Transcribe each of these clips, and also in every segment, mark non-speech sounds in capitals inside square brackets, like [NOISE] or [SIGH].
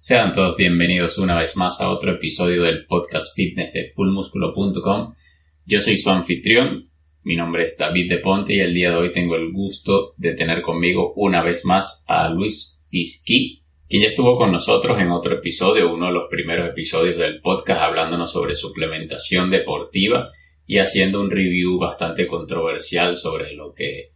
Sean todos bienvenidos una vez más a otro episodio del podcast fitness de fullmusculo.com. Yo soy su anfitrión, mi nombre es David de Ponte y el día de hoy tengo el gusto de tener conmigo una vez más a Luis Pisqui, quien ya estuvo con nosotros en otro episodio, uno de los primeros episodios del podcast hablándonos sobre suplementación deportiva y haciendo un review bastante controversial sobre lo que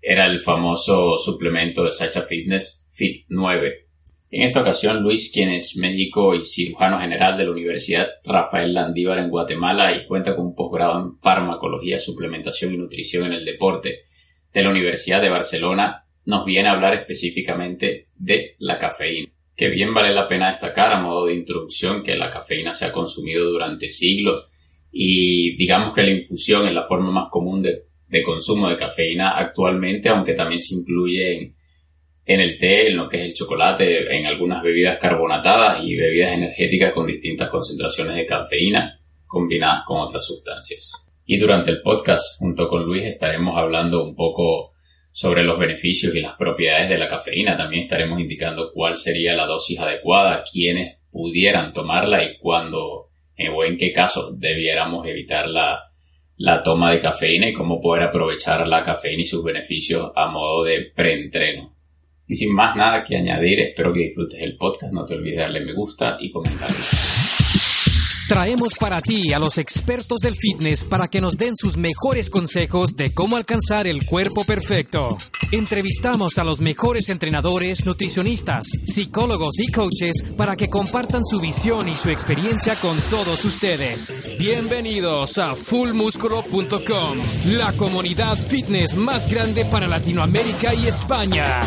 era el famoso suplemento de Sacha Fitness Fit 9 en esta ocasión, Luis, quien es médico y cirujano general de la Universidad Rafael Landívar en Guatemala y cuenta con un posgrado en farmacología, suplementación y nutrición en el deporte de la Universidad de Barcelona, nos viene a hablar específicamente de la cafeína. Que bien vale la pena destacar a modo de introducción que la cafeína se ha consumido durante siglos y digamos que la infusión es la forma más común de, de consumo de cafeína actualmente, aunque también se incluye en en el té, en lo que es el chocolate, en algunas bebidas carbonatadas y bebidas energéticas con distintas concentraciones de cafeína combinadas con otras sustancias. Y durante el podcast, junto con Luis, estaremos hablando un poco sobre los beneficios y las propiedades de la cafeína. También estaremos indicando cuál sería la dosis adecuada, quiénes pudieran tomarla y cuándo eh, o en qué casos debiéramos evitar la, la toma de cafeína y cómo poder aprovechar la cafeína y sus beneficios a modo de preentreno. Y sin más nada que añadir, espero que disfrutes el podcast. No te olvides darle me gusta y comentar. Traemos para ti a los expertos del fitness para que nos den sus mejores consejos de cómo alcanzar el cuerpo perfecto. Entrevistamos a los mejores entrenadores, nutricionistas, psicólogos y coaches para que compartan su visión y su experiencia con todos ustedes. Bienvenidos a fullmusculo.com, la comunidad fitness más grande para Latinoamérica y España.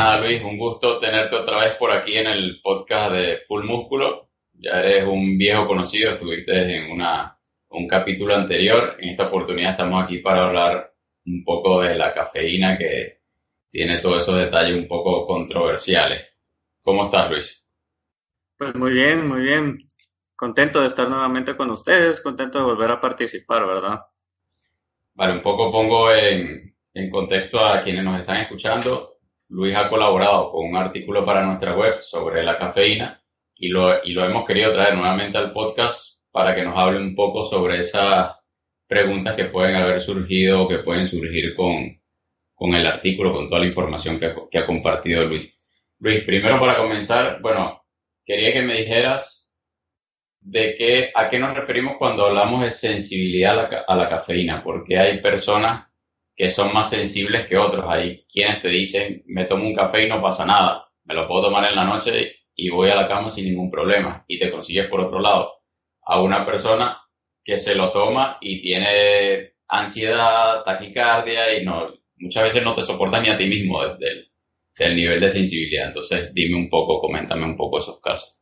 Nada, Luis, un gusto tenerte otra vez por aquí en el podcast de Full Músculo. Ya eres un viejo conocido, estuviste en una, un capítulo anterior. En esta oportunidad estamos aquí para hablar un poco de la cafeína que tiene todos esos detalles un poco controversiales. ¿Cómo estás, Luis? Pues muy bien, muy bien. Contento de estar nuevamente con ustedes, contento de volver a participar, ¿verdad? Vale, un poco pongo en, en contexto a quienes nos están escuchando. Luis ha colaborado con un artículo para nuestra web sobre la cafeína y lo, y lo hemos querido traer nuevamente al podcast para que nos hable un poco sobre esas preguntas que pueden haber surgido o que pueden surgir con, con el artículo, con toda la información que, ha compartido Luis. Luis, primero para comenzar, bueno, quería que me dijeras de qué, a qué nos referimos cuando hablamos de sensibilidad a la cafeína, porque hay personas que son más sensibles que otros. Hay quienes te dicen, me tomo un café y no pasa nada, me lo puedo tomar en la noche y voy a la cama sin ningún problema. Y te consigues por otro lado a una persona que se lo toma y tiene ansiedad, taquicardia y no, muchas veces no te soportas ni a ti mismo desde el, nivel de sensibilidad. Entonces, dime un poco, coméntame un poco esos casos.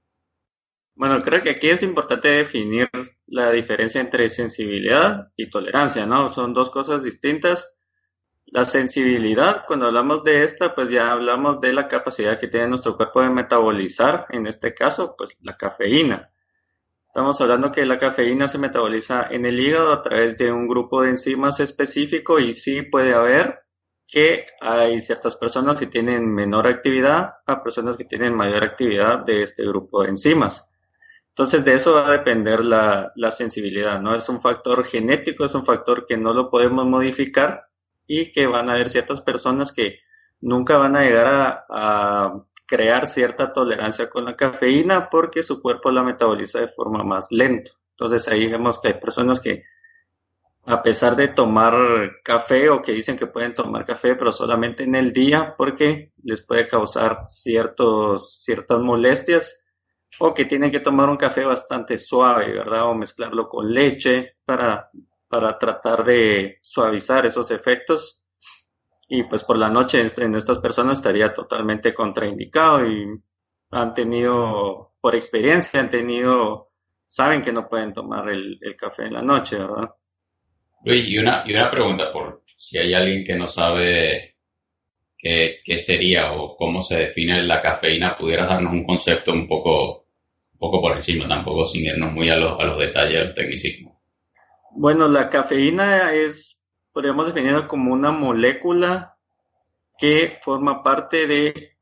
Bueno, creo que aquí es importante definir la diferencia entre sensibilidad y tolerancia, ¿no? Son dos cosas distintas la sensibilidad, cuando hablamos de esta, pues ya hablamos de la capacidad que tiene nuestro cuerpo de metabolizar, en este caso, pues la cafeína. Estamos hablando que la cafeína se metaboliza en el hígado a través de un grupo de enzimas específico y sí puede haber que hay ciertas personas que tienen menor actividad a personas que tienen mayor actividad de este grupo de enzimas. Entonces de eso va a depender la, la sensibilidad, ¿no? Es un factor genético, es un factor que no lo podemos modificar, y que van a haber ciertas personas que nunca van a llegar a, crear cierta tolerancia con la cafeína porque su cuerpo la metaboliza de forma más lenta. Entonces ahí vemos que hay personas que a pesar de tomar café o que dicen que pueden tomar café, pero solamente en el día porque les puede causar ciertos, ciertas molestias o que tienen que tomar un café bastante suave, ¿verdad? O mezclarlo con leche para para tratar de suavizar esos efectos. Y pues por la noche en estas personas estaría totalmente contraindicado y han tenido, por experiencia, han tenido, saben que no pueden tomar el, café en la noche, ¿verdad? Luis, y una, y una pregunta, por si hay alguien que no sabe qué, qué sería o cómo se define la cafeína, pudieras darnos un concepto un poco, un poco por encima, tampoco sin irnos muy a los, a los detalles del tecnicismo. Bueno, la cafeína es, podríamos definirla como una molécula que forma parte de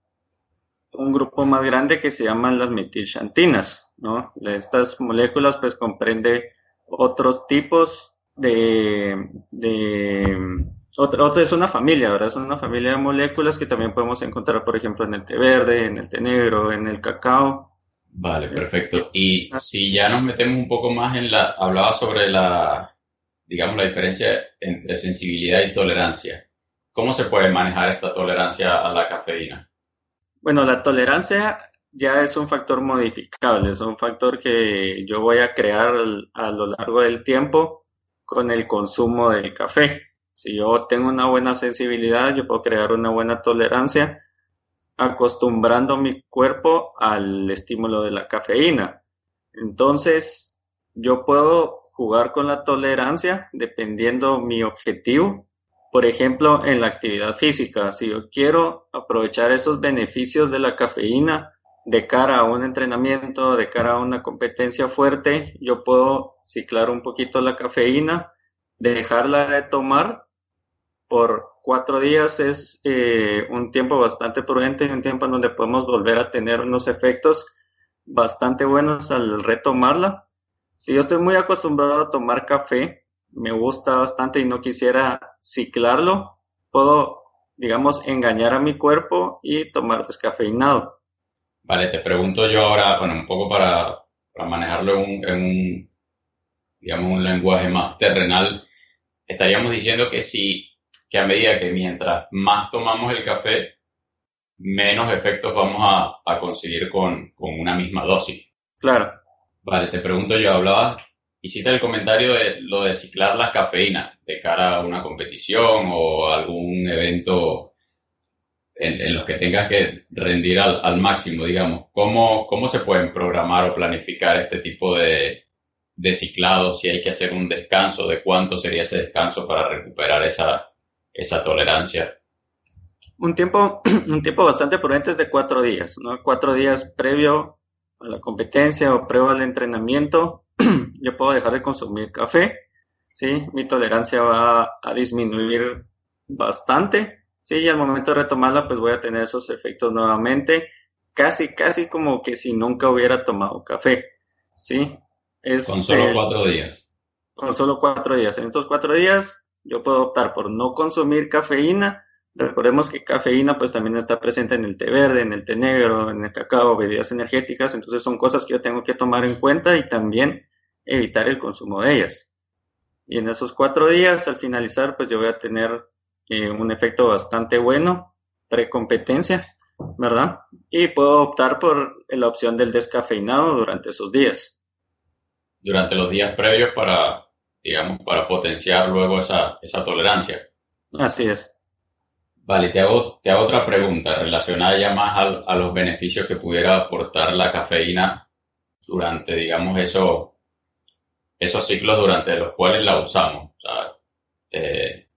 un grupo más grande que se llaman las metilxantinas, ¿no? Estas moléculas pues comprende otros tipos de, de otra, es una familia, ¿verdad? Es una familia de moléculas que también podemos encontrar, por ejemplo, en el té verde, en el té negro, en el cacao. Vale, perfecto. Y si ya nos metemos un poco más en la, hablaba sobre la, digamos, la diferencia entre sensibilidad y tolerancia. ¿Cómo se puede manejar esta tolerancia a la cafeína? Bueno, la tolerancia ya es un factor modificable, es un factor que yo voy a crear a lo largo del tiempo con el consumo del café. Si yo tengo una buena sensibilidad, yo puedo crear una buena tolerancia acostumbrando mi cuerpo al estímulo de la cafeína. Entonces, yo puedo jugar con la tolerancia dependiendo mi objetivo. Por ejemplo, en la actividad física, si yo quiero aprovechar esos beneficios de la cafeína de cara a un entrenamiento, de cara a una competencia fuerte, yo puedo ciclar un poquito la cafeína, dejarla de tomar por cuatro días es eh, un tiempo bastante prudente, un tiempo en donde podemos volver a tener unos efectos bastante buenos al retomarla. Si yo estoy muy acostumbrado a tomar café, me gusta bastante y no quisiera ciclarlo, puedo, digamos, engañar a mi cuerpo y tomar descafeinado. Vale, te pregunto yo ahora, bueno, un poco para, manejarlo en en un, digamos, un lenguaje más terrenal, estaríamos diciendo que si que a medida que mientras más tomamos el café, menos efectos vamos a, conseguir con, una misma dosis. Claro. Vale, te pregunto yo, hablabas, hiciste el comentario de lo de ciclar la cafeína de cara a una competición o algún evento en, los que tengas que rendir al, máximo, digamos. ¿Cómo, ¿Cómo se pueden programar o planificar este tipo de, de ciclado? Si hay que hacer un descanso, ¿de cuánto sería ese descanso para recuperar esa, esa tolerancia? Un tiempo, [CLEARS THROAT] un tiempo bastante prudente es de cuatro días, ¿no? Cuatro días previo a la competencia o previo al entrenamiento, [CLEARS THROAT] yo puedo dejar de consumir café, ¿sí? Mi tolerancia va a disminuir bastante, ¿sí? Y al momento de retomarla, pues voy a tener esos efectos nuevamente, casi, casi como que si nunca hubiera tomado café, ¿sí? Es, con solo cuatro días. Con solo cuatro días. En estos cuatro días yo puedo optar por no consumir cafeína. Recordemos que cafeína pues también está presente en el té verde, en el té negro, en el cacao, bebidas energéticas, entonces son cosas que yo tengo que tomar en cuenta y también evitar el consumo de ellas. Y en esos cuatro días, al finalizar, pues yo voy a tener eh, un efecto bastante bueno, precompetencia, ¿verdad? Y puedo optar por la opción del descafeinado durante esos días. Durante los días previos para digamos, para potenciar luego esa, esa tolerancia. Así es. Vale, te hago, te hago otra pregunta relacionada ya más a, los beneficios que pudiera aportar la cafeína durante, digamos, eso, esos ciclos durante los cuales la usamos. Eh,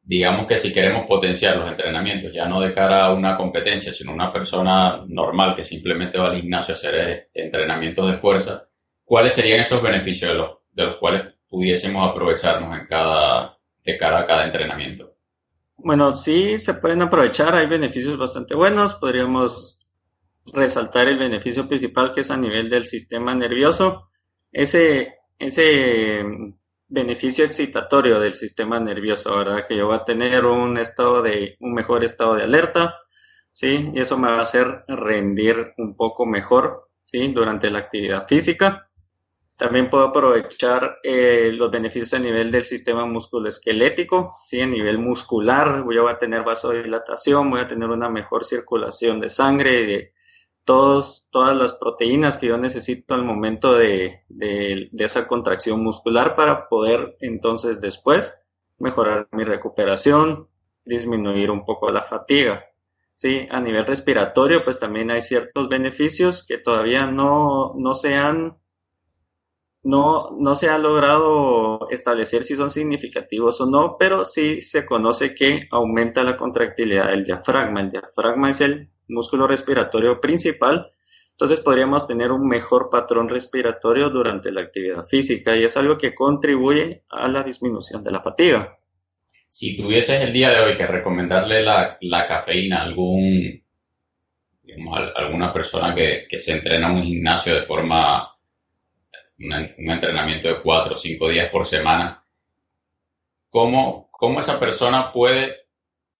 digamos que si queremos potenciar los entrenamientos, ya no de cara a una competencia, sino una persona normal que simplemente va al gimnasio a hacer entrenamientos de fuerza, ¿cuáles serían esos beneficios de los, de los cuales pudiésemos aprovecharnos en cada, de cara cada entrenamiento? Bueno, sí se pueden aprovechar, hay beneficios bastante buenos, podríamos resaltar el beneficio principal que es a nivel del sistema nervioso. Ese, ese beneficio excitatorio del sistema nervioso, ¿verdad? Que yo voy a tener un estado de, un mejor estado de alerta, ¿sí? Y eso me va a hacer rendir un poco mejor, ¿sí? Durante la actividad física. También puedo aprovechar eh, los beneficios a nivel del sistema musculoesquelético, ¿sí? a nivel muscular, voy a tener vasodilatación, voy a tener una mejor circulación de sangre, de todos, todas las proteínas que yo necesito al momento de, de, de esa contracción muscular para poder entonces después mejorar mi recuperación, disminuir un poco la fatiga. Sí, a nivel respiratorio, pues también hay ciertos beneficios que todavía no, no se han no, no se ha logrado establecer si son significativos o no, pero sí se conoce que aumenta la contractilidad del diafragma. El diafragma es el músculo respiratorio principal, entonces podríamos tener un mejor patrón respiratorio durante la actividad física y es algo que contribuye a la disminución de la fatiga. Si tuvieses el día de hoy que recomendarle la, cafeína a algún, alguna persona que, se entrena en un gimnasio de forma, un entrenamiento de cuatro o cinco días por semana, ¿cómo, cómo esa persona puede,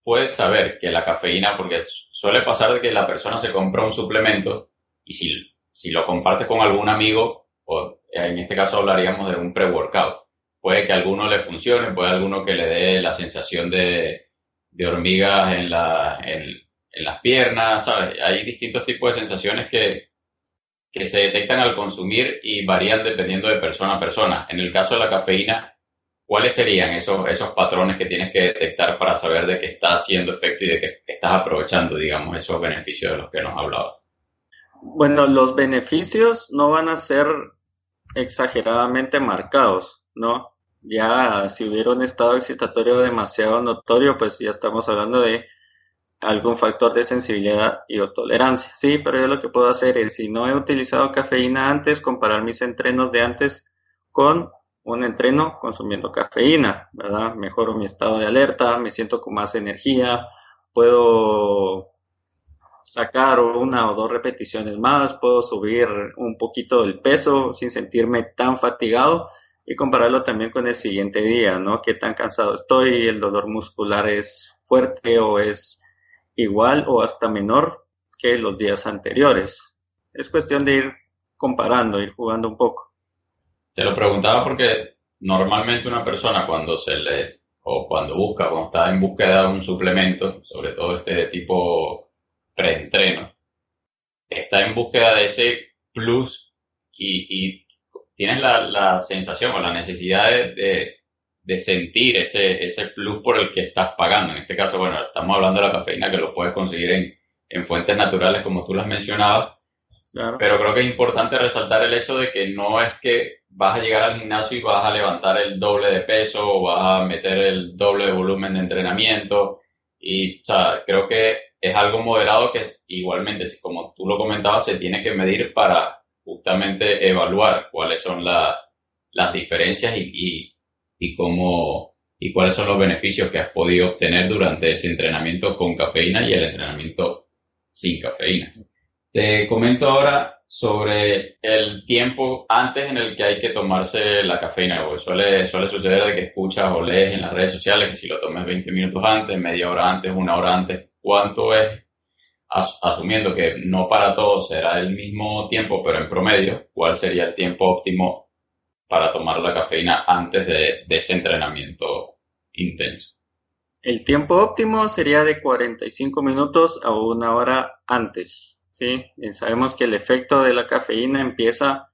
puede saber que la cafeína, porque suele pasar de que la persona se compra un suplemento y si, si lo comparte con algún amigo, o en este caso hablaríamos de un pre-workout, puede que a alguno le funcione, puede a alguno que le dé la sensación de, hormigas en, la, en, las piernas, ¿sabes? Hay distintos tipos de sensaciones que, que se detectan al consumir y varían dependiendo de persona a persona. En el caso de la cafeína, ¿cuáles serían esos, esos patrones que tienes que detectar para saber de qué está haciendo efecto y de que estás aprovechando, digamos, esos beneficios de los que nos hablaba? Bueno, los beneficios no van a ser exageradamente marcados, ¿no? ya si hubiera un estado excitatorio demasiado notorio, pues ya estamos hablando de algún factor de sensibilidad y o tolerancia. Sí, pero yo lo que puedo hacer es, si no he utilizado cafeína antes, comparar mis entrenos de antes con un entreno consumiendo cafeína, ¿verdad? Mejoro mi estado de alerta, me siento con más energía, puedo sacar una o dos repeticiones más, puedo subir un poquito el peso sin sentirme tan fatigado y compararlo también con el siguiente día, ¿no? ¿Qué tan cansado estoy? ¿El dolor muscular es fuerte o es igual o hasta menor que los días anteriores? Es cuestión de ir comparando, ir jugando un poco. Te lo preguntaba porque normalmente una persona cuando se le o cuando busca, cuando está en búsqueda de un suplemento, sobre todo este de tipo preentreno, está en búsqueda de ese plus y, y tienes la, sensación o la necesidad de, sentir ese, ese plus por el que estás pagando. En este caso, bueno, estamos hablando de la cafeína que lo puedes conseguir en, fuentes naturales como tú las mencionabas. Pero creo que es importante resaltar el hecho de que no es que vas a llegar al gimnasio y vas a levantar el doble de peso o vas a meter el doble de volumen de entrenamiento. Y, o sea, creo que es algo moderado que igualmente, como tú lo comentabas, se tiene que medir para, justamente evaluar cuáles son las diferencias y, y, cómo y cuáles son los beneficios que has podido obtener durante ese entrenamiento con cafeína y el entrenamiento sin cafeína. Te comento ahora sobre el tiempo antes en el que hay que tomarse la cafeína. suele, suele suceder de que escuchas o lees en las redes sociales que si lo tomes 20 minutos antes, media hora antes, una hora antes, ¿cuánto es asumiendo que no para todos será el mismo tiempo, pero en promedio, ¿cuál sería el tiempo óptimo para tomar la cafeína antes de, ese entrenamiento intenso? El tiempo óptimo sería de 45 minutos a una hora antes. ¿sí? sabemos que el efecto de la cafeína empieza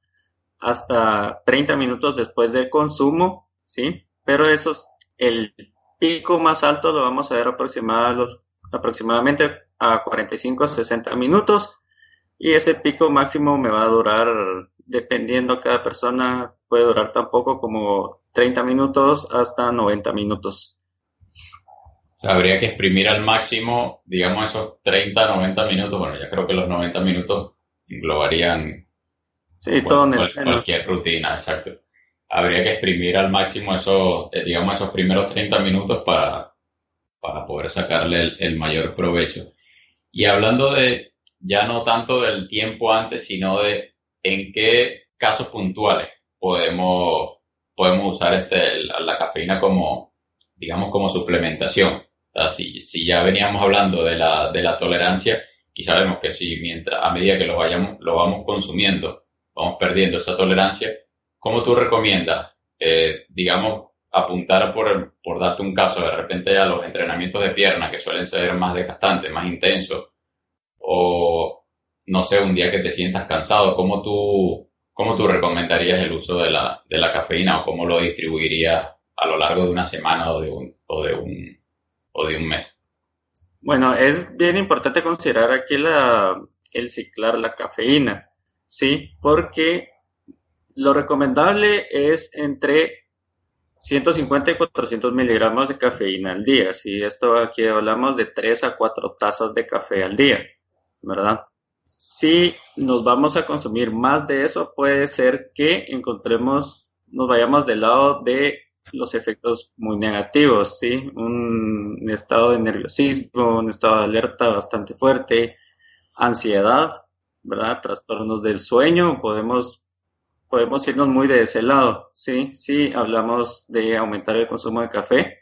hasta 30 minutos después del consumo, ¿sí? pero eso el pico más alto lo vamos a ver aproximadamente a 45 60 minutos y ese pico máximo me va a durar, dependiendo cada persona, puede durar tampoco como 30 minutos hasta 90 minutos. habría que exprimir al máximo, digamos, esos 30, 90 minutos. Bueno, ya creo que los 90 minutos englobarían sí, cualquier rutina, exacto. Habría que exprimir al máximo esos, eh, digamos, esos primeros 30 minutos para, para poder sacarle el mayor provecho. Y hablando de ya no tanto del tiempo antes, sino de en qué casos puntuales podemos, podemos usar este, la, cafeína como, digamos, como suplementación. si, si, ya veníamos hablando de la, de la tolerancia y sabemos que si mientras, a medida que lo, vayamos, lo vamos consumiendo, vamos perdiendo esa tolerancia, ¿cómo tú recomiendas, eh, digamos, apuntar por, por darte un caso, de repente a los entrenamientos de pierna que suelen ser más desgastantes, más intensos, o no sé, un día que te sientas cansado, ¿cómo tú, cómo tú recomendarías el uso de la, de la cafeína o cómo lo distribuirías a lo largo de una semana o de un, o de un, o de un mes? Bueno, es bien importante considerar aquí el ciclar la cafeína, ¿sí? Porque lo recomendable es entre 150 y 400 miligramos de cafeína al día. Si esto aquí hablamos de 3 a 4 tazas de café al día, ¿verdad? Si nos vamos a consumir más de eso, puede ser que encontremos, nos vayamos del lado de los efectos muy negativos, ¿sí? Un estado de nerviosismo, un estado de alerta bastante fuerte, ansiedad, ¿verdad? Trastornos del sueño, podemos, podemos irnos muy de ese lado, ¿sí? Sí, hablamos de aumentar el consumo de café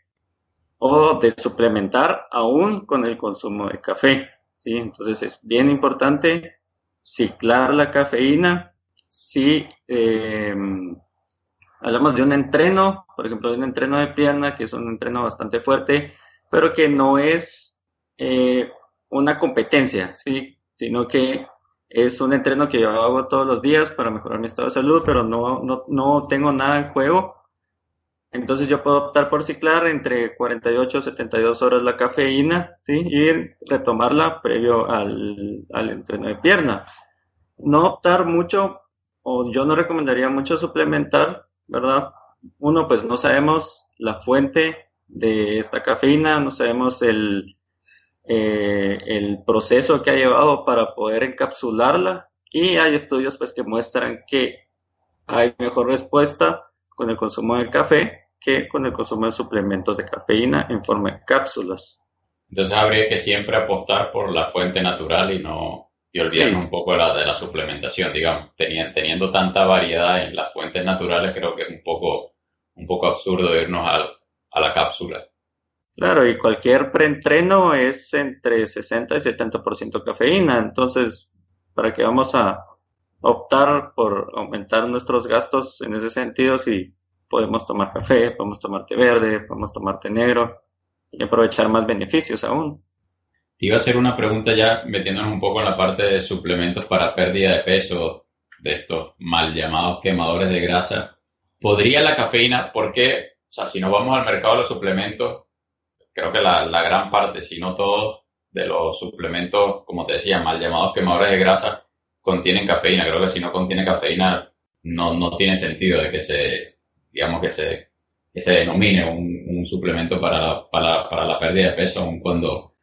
o de suplementar aún con el consumo de café, ¿sí? Entonces es bien importante ciclar la cafeína si eh, hablamos de un entreno, por ejemplo, de un entreno de pierna, que es un entreno bastante fuerte, pero que no es eh, una competencia, ¿sí? sino que es un entreno que yo hago todos los días para mejorar mi estado de salud, pero no, no, no tengo nada en juego. Entonces yo puedo optar por ciclar entre 48 y 72 horas la cafeína, ¿sí? Y retomarla previo al, al entreno de pierna. No optar mucho, o yo no recomendaría mucho suplementar, ¿verdad? Uno, pues no sabemos la fuente de esta cafeína, no sabemos el, eh, el proceso que ha llevado para poder encapsularla y hay estudios pues que muestran que hay mejor respuesta con el consumo de café que con el consumo de suplementos de cafeína en forma de cápsulas. Entonces habría que siempre apostar por la fuente natural y no y olvidarnos un poco de la, de la suplementación, digamos, teniendo, teniendo tanta variedad en las fuentes naturales, creo que es un poco, un poco absurdo irnos a, a la cápsula. Claro, y cualquier preentreno es entre 60 y 70% cafeína, entonces, ¿para qué vamos a optar por aumentar nuestros gastos en ese sentido si podemos tomar café, podemos tomar té verde, podemos tomar té negro y aprovechar más beneficios aún? iba a hacer una pregunta ya metiéndonos un poco en la parte de suplementos para pérdida de peso, de estos mal llamados quemadores de grasa. ¿Podría la cafeína, porque, o sea, si no vamos al mercado de los suplementos, creo que la, la gran parte, si no todos, de los suplementos, como te decía, mal llamados quemadores de grasa, contienen cafeína. Creo que si no contiene cafeína, no, no tiene sentido de que se, digamos, que se, que se denomine un, un suplemento para, para, para la pérdida de peso, aun cuando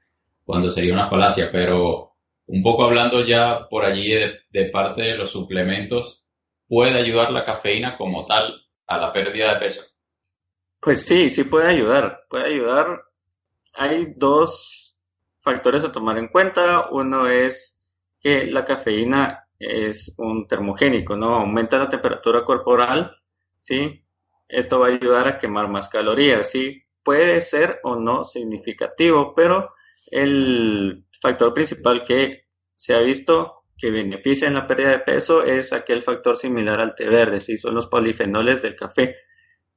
cuando sería una falacia, pero un poco hablando ya por allí de, parte de los suplementos, ¿puede ayudar la cafeína como tal a la pérdida de peso? Pues sí, sí puede ayudar, puede ayudar. Hay dos factores a tomar en cuenta. Uno es que la cafeína es un termogénico, ¿no? Aumenta la temperatura corporal, ¿sí? Esto va a ayudar a quemar más calorías, ¿sí? Puede ser o no significativo, pero el factor principal que se ha visto que beneficia en la pérdida de peso es aquel factor similar al té verde, ¿sí? son los polifenoles del café,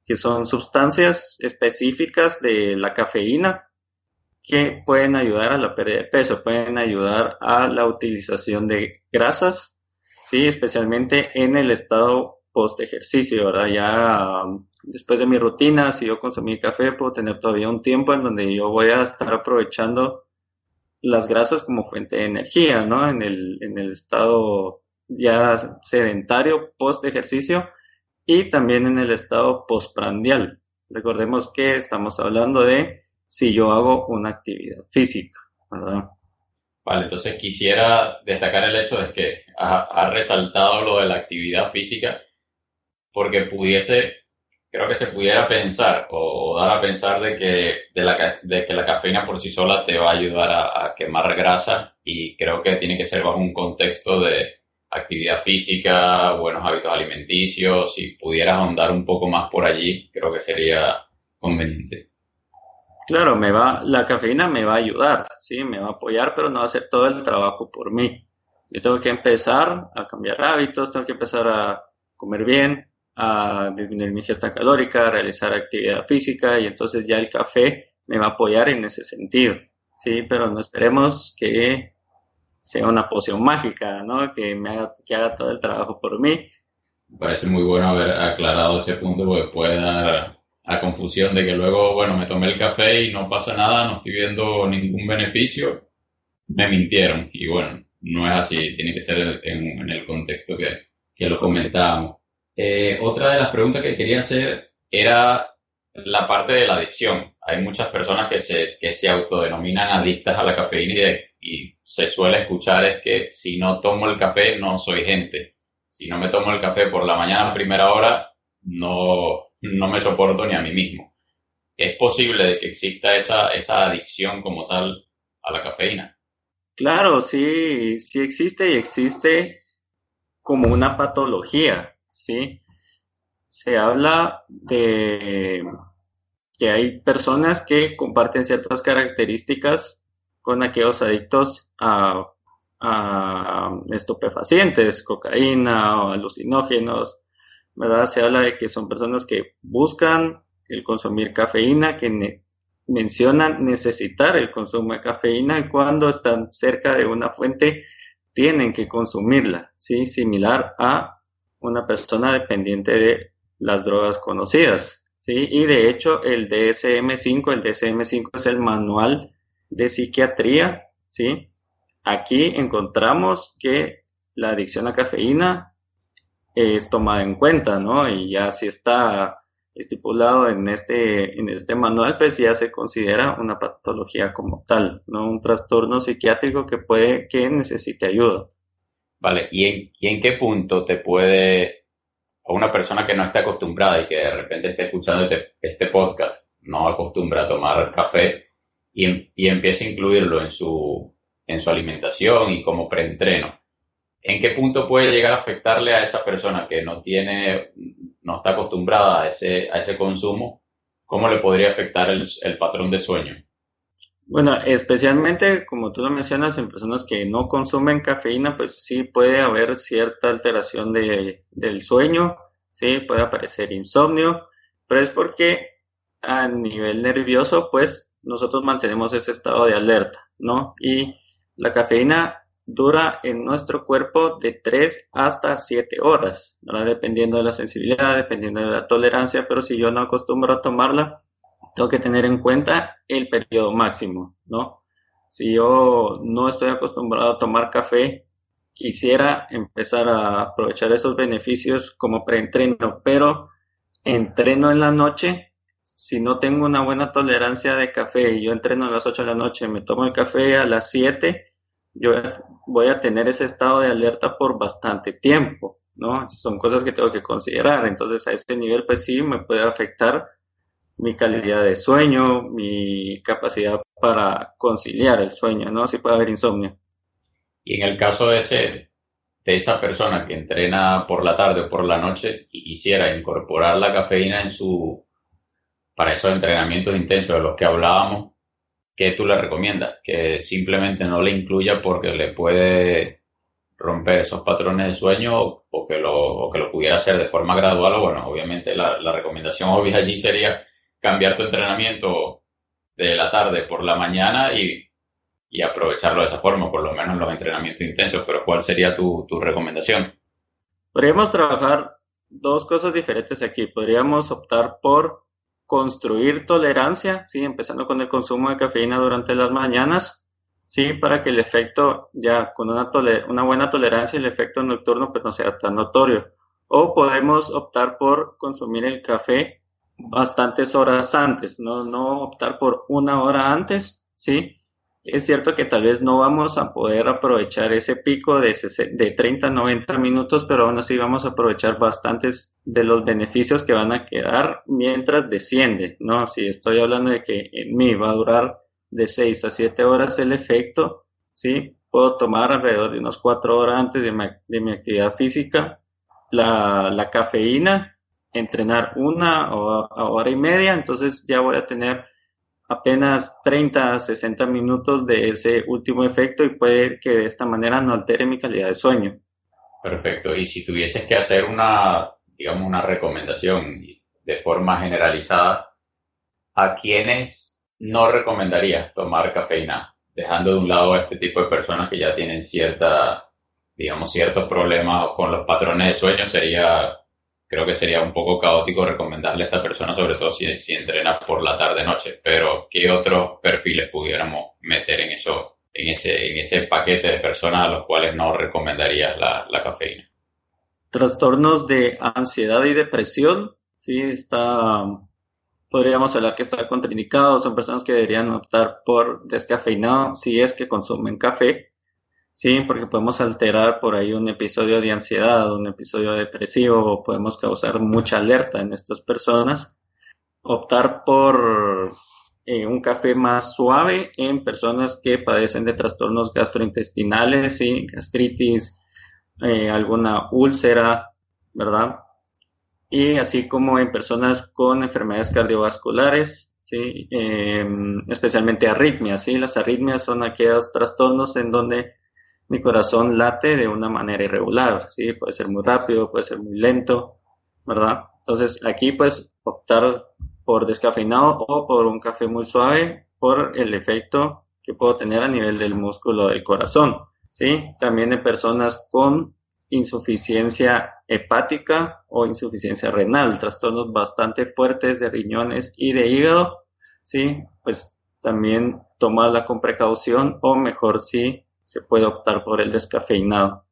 que son sustancias específicas de la cafeína que pueden ayudar a la pérdida de peso, pueden ayudar a la utilización de grasas, ¿sí? especialmente en el estado post ejercicio, ¿verdad? Ya después de mi rutina, si yo consumí café, puedo tener todavía un tiempo en donde yo voy a estar aprovechando las grasas como fuente de energía, ¿no? En el, en el estado ya sedentario post ejercicio y también en el estado postprandial. Recordemos que estamos hablando de si yo hago una actividad física, ¿verdad? Vale, entonces quisiera destacar el hecho de que ha resaltado lo de la actividad física porque pudiese creo que se pudiera pensar o, dar a pensar de que, de, la, que la cafeína por sí sola te va a ayudar a, quemar grasa y creo que tiene que ser bajo un contexto de actividad física, buenos hábitos alimenticios, si pudieras ahondar un poco más por allí, creo que sería conveniente. Claro, me va, la cafeína me va a ayudar, sí, me va a apoyar, pero no va a hacer todo el trabajo por mí. Yo tengo que empezar a cambiar hábitos, tengo que empezar a comer bien, a mi ingesta calórica, a realizar actividad física y entonces ya el café me va a apoyar en ese sentido. Sí, pero no esperemos que sea una poción mágica, ¿no? Que me haga, que haga todo el trabajo por mí. Parece muy bueno haber aclarado ese punto porque puede dar a confusión de que luego, bueno, me tomé el café y no pasa nada, no estoy viendo ningún beneficio. Me mintieron y bueno, no es así, tiene que ser en, el contexto que, que lo comentábamos. Eh, otra de las preguntas que quería hacer era la parte de la adicción. Hay muchas personas que se, que se autodenominan adictas a la cafeína y, se suele escuchar es que si no tomo el café no soy gente. Si no me tomo el café por la mañana a primera hora, no, no me soporto ni a mí mismo. ¿Es posible que exista esa, esa adicción como tal a la cafeína? Claro, sí, sí existe y existe como una patología, ¿sí? Se habla de que hay personas que comparten ciertas características con aquellos adictos a, estupefacientes, cocaína o alucinógenos. Se habla de que son personas que buscan el consumir cafeína, que mencionan necesitar el consumo de cafeína cuando están cerca de una fuente tienen que consumirla, ¿sí? Similar a una persona dependiente de las drogas conocidas, ¿sí? Y de hecho el DSM-5, el DSM-5 es el manual de psiquiatría, ¿sí? Aquí encontramos que la adicción a cafeína es tomada en cuenta, ¿no? Y ya si está estipulado en este, en este manual, pues ya se considera una patología como tal, ¿no? Un trastorno psiquiátrico que puede, que necesite ayuda. Vale, ¿y en, y en qué punto te puede, a una persona que no esté acostumbrada y que de repente esté escuchando este, este podcast, no acostumbra a tomar café, y, y empiece a incluirlo en su, en su alimentación y como preentreno. ¿En qué punto puede llegar a afectarle a esa persona que no tiene, no está acostumbrada a ese, a ese consumo? ¿Cómo le podría afectar el patrón de sueño? Bueno, especialmente como tú lo mencionas, en personas que no consumen cafeína, pues sí puede haber cierta alteración de, del sueño, sí puede aparecer insomnio, pero es porque a nivel nervioso, pues nosotros mantenemos ese estado de alerta, ¿no? Y la cafeína dura en nuestro cuerpo de 3 hasta 7 horas, ¿verdad? Dependiendo de la sensibilidad, dependiendo de la tolerancia, pero si yo no acostumbro a tomarla, tengo que tener en cuenta el periodo máximo, ¿no? Si yo no estoy acostumbrado a tomar café, quisiera empezar a aprovechar esos beneficios como preentreno, pero entreno en la noche si no tengo una buena tolerancia de café y yo entreno a las 8 de la noche, me tomo el café a las 7, yo voy a tener ese estado de alerta por bastante tiempo, ¿no? Son cosas que tengo que considerar. Entonces, a este nivel, pues sí, me puede afectar mi calidad de sueño, mi capacidad para conciliar el sueño, ¿no? Si puede haber insomnio. Y en el caso de ese, de esa persona que entrena por la tarde o por la noche y quisiera incorporar la cafeína en su para esos entrenamientos intensos de los que hablábamos, ¿qué tú le recomiendas? Que simplemente no le incluya porque le puede romper esos patrones de sueño o que lo, que lo pudiera hacer de forma gradual. O bueno, obviamente la, recomendación obvia allí sería cambiar tu entrenamiento de la tarde por la mañana y, aprovecharlo de esa forma, por lo menos en los entrenamientos intensos. Pero ¿cuál sería tu, tu recomendación? Podríamos trabajar dos cosas diferentes aquí. Podríamos optar por construir tolerancia, ¿sí? empezando con el consumo de cafeína durante las mañanas, ¿sí? para que el efecto, ya con una, una buena tolerancia, el efecto nocturno pues, no sea tan notorio. O podemos optar por consumir el café bastantes horas antes, no, no optar por una hora antes, ¿sí? Es cierto que tal vez no vamos a poder aprovechar ese pico de, de 30 a 90 minutos, pero aún así vamos a aprovechar bastantes de los beneficios que van a quedar mientras desciende, ¿no? Si estoy hablando de que en mí va a durar de 6 a 7 horas el efecto, ¿sí? Puedo tomar alrededor de unas 4 horas antes de mi, actividad física la, la cafeína, entrenar una hora y media, entonces ya voy a tener apenas 30 a 60 minutos de ese último efecto y puede que de esta manera no altere mi calidad de sueño. Perfecto. Y si tuvieses que hacer una, digamos, una recomendación de forma generalizada, ¿a quiénes no recomendarías tomar cafeína? Dejando de un lado a este tipo de personas que ya tienen cierta, digamos, ciertos problemas con los patrones de sueño, sería creo que sería un poco caótico recomendarle a esta persona, sobre todo si, si entrena por la tarde-noche. Pero, ¿qué otros perfiles pudiéramos meter en eso, en ese, en ese paquete de personas a los cuales no recomendarías la, la cafeína? Trastornos de ansiedad y depresión, sí, está, podríamos hablar que está contraindicado, son personas que deberían optar por descafeinado si es que consumen café, Sí, porque podemos alterar por ahí un episodio de ansiedad, un episodio depresivo, podemos causar mucha alerta en estas personas. Optar por eh, un café más suave en personas que padecen de trastornos gastrointestinales, ¿sí? gastritis, eh, alguna úlcera, ¿verdad? Y así como en personas con enfermedades cardiovasculares, ¿sí? Em, especialmente arritmias. ¿sí? Las arritmias son aquellos trastornos en donde mi corazón late de una manera irregular, ¿sí? Puede ser muy rápido, puede ser muy lento, ¿verdad? Entonces aquí pues optar por descafeinado o por un café muy suave por el efecto que puedo tener a nivel del músculo del corazón, ¿sí? También en personas con insuficiencia hepática o insuficiencia renal, trastornos bastante fuertes de riñones y de hígado, ¿sí? Pues también tomarla con precaución o mejor si se puede optar por el descafeinado.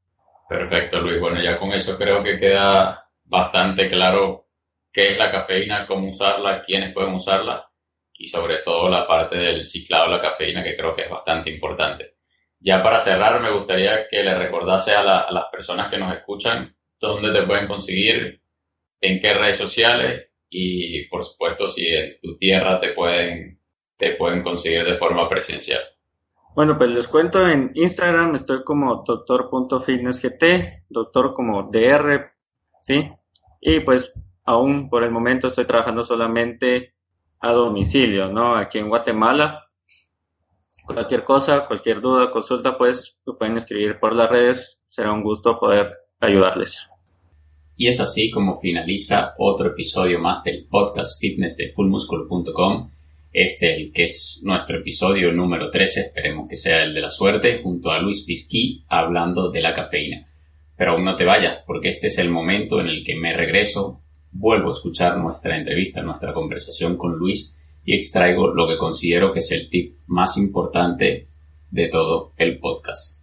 Perfecto, Luis. Bueno, ya con eso creo que queda bastante claro qué es la cafeína, cómo usarla, quiénes pueden usarla y sobre todo la parte del ciclado de la cafeína que creo que es bastante importante. Ya para cerrar, me gustaría que le recordase a, las personas que nos escuchan dónde te pueden conseguir, en qué redes sociales y por supuesto si en tu tierra te pueden, te pueden conseguir de forma presencial. Bueno, pues les cuento en Instagram, estoy como doctor.fitnessgt, doctor como DR, ¿sí? Y pues aún por el momento estoy trabajando solamente a domicilio, ¿no? Aquí en Guatemala. Cualquier cosa, cualquier duda, consulta, pues me pueden escribir por las redes. Será un gusto poder ayudarles. Y es así como finaliza otro episodio más del podcast fitness de fullmuscle.com este, es nuestro episodio número 13, esperemos que sea el de la suerte, junto a Luis Pisquí hablando de la cafeína. Pero aún no te vayas, porque este es el momento en el que me regreso, vuelvo a escuchar nuestra entrevista, nuestra conversación con Luis y extraigo lo que considero que es el tip más importante de todo el podcast.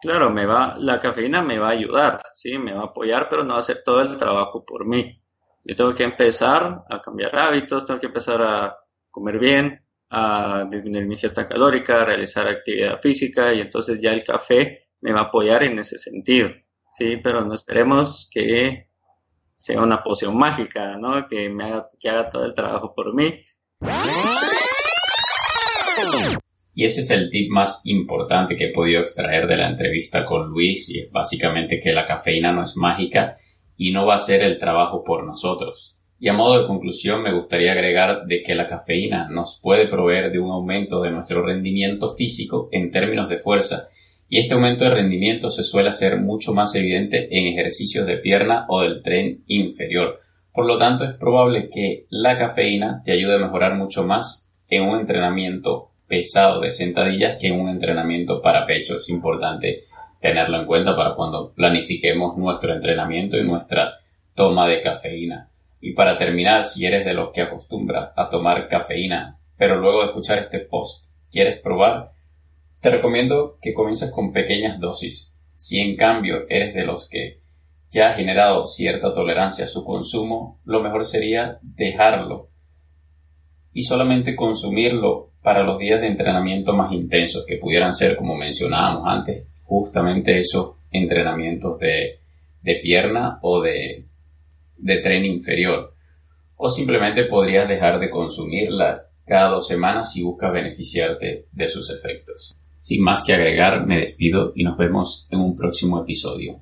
Claro, me va, la cafeína me va a ayudar, sí, me va a apoyar, pero no va a hacer todo el trabajo por mí. Yo tengo que empezar a cambiar hábitos, tengo que empezar a comer bien, a disminuir mi ingesta calórica, a realizar actividad física y entonces ya el café me va a apoyar en ese sentido. Sí, pero no esperemos que sea una poción mágica, ¿no? Que me haga, haga todo el trabajo por mí. Y ese es el tip más importante que he podido extraer de la entrevista con Luis y es básicamente que la cafeína no es mágica y no va a hacer el trabajo por nosotros. Y a modo de conclusión me gustaría agregar de que la cafeína nos puede proveer de un aumento de nuestro rendimiento físico en términos de fuerza y este aumento de rendimiento se suele hacer mucho más evidente en ejercicios de pierna o del tren inferior. Por lo tanto, es probable que la cafeína te ayude a mejorar mucho más en un entrenamiento pesado de sentadillas que en un entrenamiento para pecho. Es importante tenerlo en cuenta para cuando planifiquemos nuestro entrenamiento y nuestra toma de cafeína. Y para terminar, si eres de los que acostumbra a tomar cafeína, pero luego de escuchar este post quieres probar, te recomiendo que comiences con pequeñas dosis. Si en cambio eres de los que ya ha generado cierta tolerancia a su consumo, lo mejor sería dejarlo y solamente consumirlo para los días de entrenamiento más intensos, que pudieran ser, como mencionábamos antes, justamente esos entrenamientos de, pierna o de, de tren inferior. O simplemente podrías dejar de consumirla cada dos semanas si buscas beneficiarte de sus efectos. Sin más que agregar, me despido y nos vemos en un próximo episodio.